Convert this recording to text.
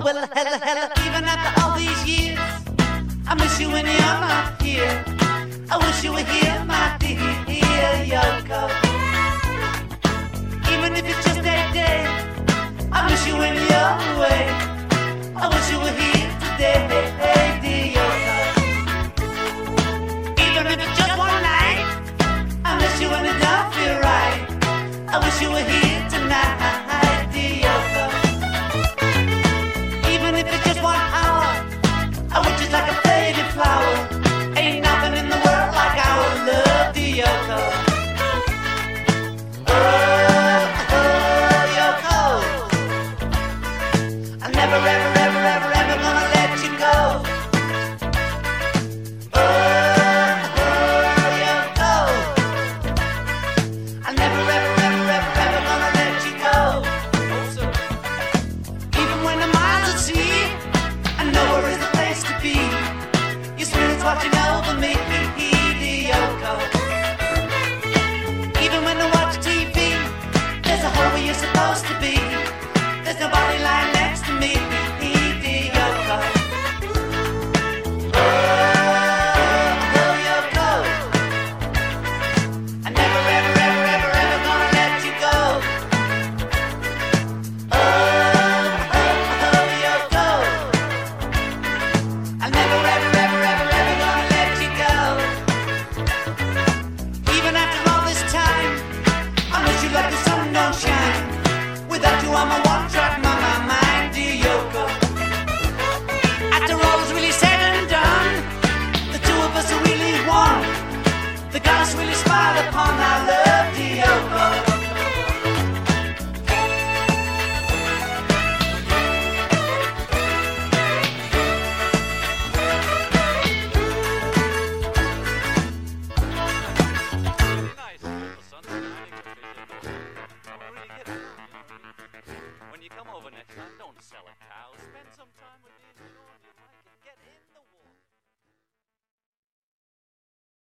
hella, hella. Even after all these years, I miss you when you're not here. I wish you were here, my dear Yoko. Even if it's just a day, I miss you when you're away. I wish you were here today, dear Yoko. Even if it's just one night, I miss you when it don't feel right. I wish you I like a faded flower. Ain't nothing in the world like our love. Oh, oh, Yoko. I'm never, ever, ever, ever, ever gonna let you go. Oh, oh, Yoko. I'm never, ever, ever, ever, ever gonna let you go. Even when the miles sea, to be. There's nobody lying next to me. Oh, smiled upon our love,